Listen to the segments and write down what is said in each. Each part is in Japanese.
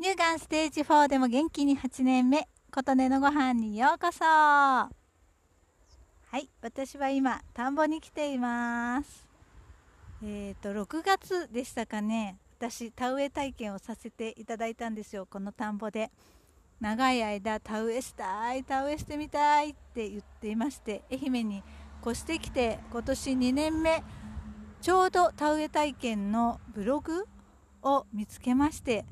乳がんステージ4でも元気に8年目琴音のご飯にようこそ。はい私は今田んぼに来ています。えっ、ー、と6月でしたかね。私田植え体験をさせていただいたんですよ。この田んぼで。長い間田植えしたい田植えしてみたいって言っていまして愛媛に越してきて今年2年目ちょうど田植え体験のブログを見つけまして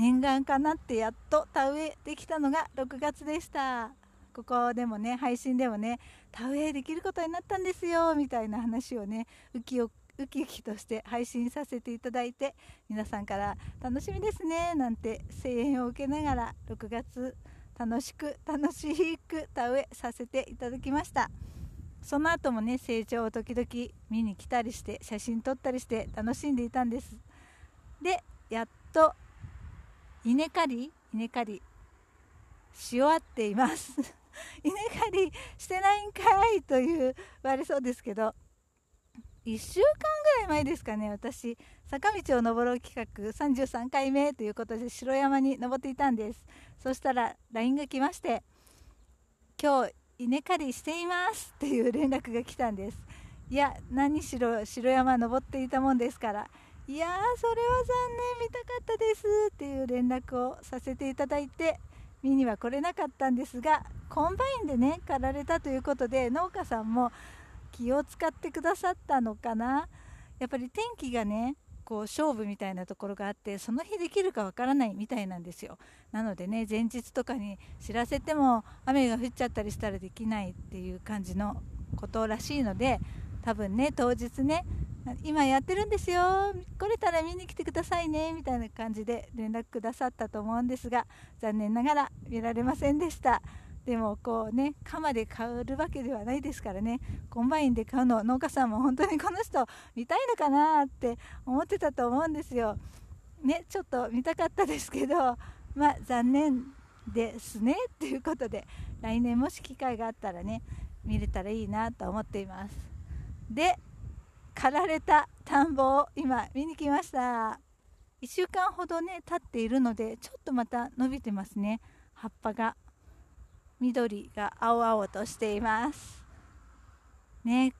念願かなってやっと田植えできたのが6月でした。ここでもね配信でもね田植えできることになったんですよみたいな話をねウキウキウキとして配信させていただいて皆さんから楽しみですねなんて声援を受けながら6月楽しく楽しく田植えさせていただきました。その後もね成長を時々見に来たりして写真撮ったりして楽しんでいたんです。でやっと稲刈り？稲刈り。し終わっています。稲刈りしてないんかいという言われそうですけど。1週間ぐらい前ですかね私。坂道を登ろう企画33回目ということで城山に登っていたんです。そしたら LINE が来まして今日稲刈りしていますっていう連絡が来たんです。いや何しろ城山登っていたもんですから。いやーそれは残念。見たかったです。っていう連絡をさせていただいて見には来れなかったんですがコンバインでね刈られたということで農家さんも気を使ってくださったのかな。やっぱり天気がねこう勝負みたいなところがあってその日できるかわからないみたいなんですよ。なのでね前日とかに知らせても雨が降っちゃったりしたらできないっていう感じのことらしいので多分ね当日ね今やってるんですよ。来れたら見に来てくださいねみたいな感じで連絡くださったと思うんですが残念ながら見られませんでした。でもこうね鎌で刈るわけではないですからね。コンバインで刈るの農家さんも本当にこの人見たいのかなって思ってたと思うんですよ。ねちょっと見たかったですけどまあ残念ですねっていうことで来年もし機会があったらね見れたらいいなと思っています。で刈られた田んぼを今見に来ました。1週間ほどね経っているのでちょっとまた伸びてますね。葉っぱが緑が青々としています。ね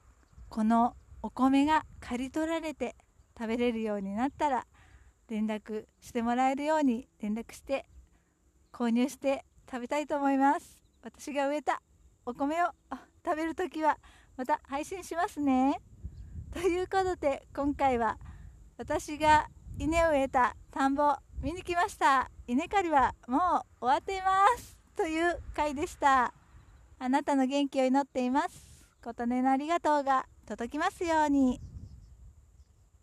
このお米が刈り取られて食べれるようになったら連絡してもらえるように連絡して購入して食べたいと思います。私が植えたお米を食べるときはまた配信しますね。ということで今回は私が稲を植えた田んぼ見に来ました。稲刈りはもう終わっています。という回でした。あなたの元気を祈っています。琴音のありがとうが届きますように。